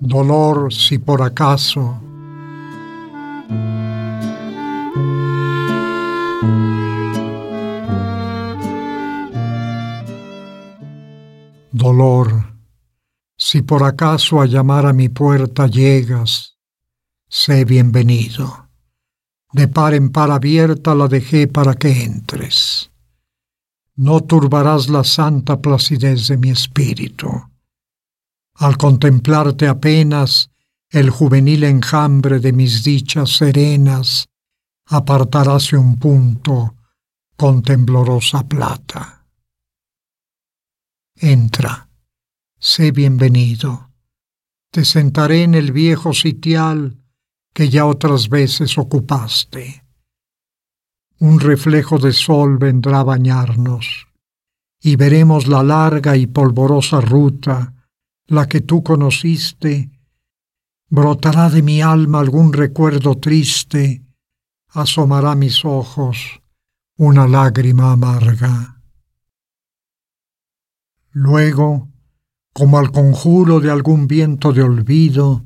Dolor si por acaso Dolor, si por acaso a llamar a mi puerta llegas, sé bienvenido. De par en par abierta la dejé para que entres. No turbarás la santa placidez de mi espíritu. Al contemplarte apenas el juvenil enjambre de mis dichas serenas, apartaráse un punto con temblorosa plata. Entra, sé bienvenido. Te sentaré en el viejo sitial que ya otras veces ocupaste. Un reflejo de sol vendrá a bañarnos, y veremos la larga y polvorosa ruta, la que tú conociste, brotará de mi alma algún recuerdo triste, asomará mis ojos una lágrima amarga. Luego, como al conjuro de algún viento de olvido,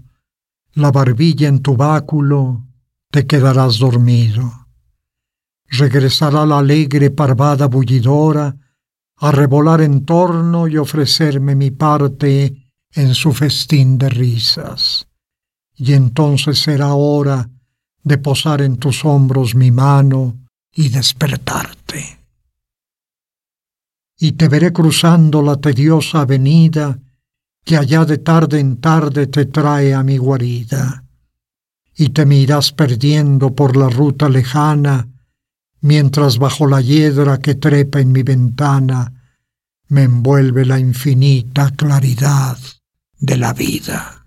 la barbilla en tu báculo, te quedarás dormido. Regresará la alegre parvada bullidora a revolar en torno y ofrecerme mi parte en su festín de risas. Y entonces será hora de posar en tus hombros mi mano y despertarte. Y te veré cruzando la tediosa avenida que allá de tarde en tarde te trae a mi guarida, y te me irás perdiendo por la ruta lejana, mientras bajo la hiedra que trepa en mi ventana me envuelve la infinita claridad de la vida.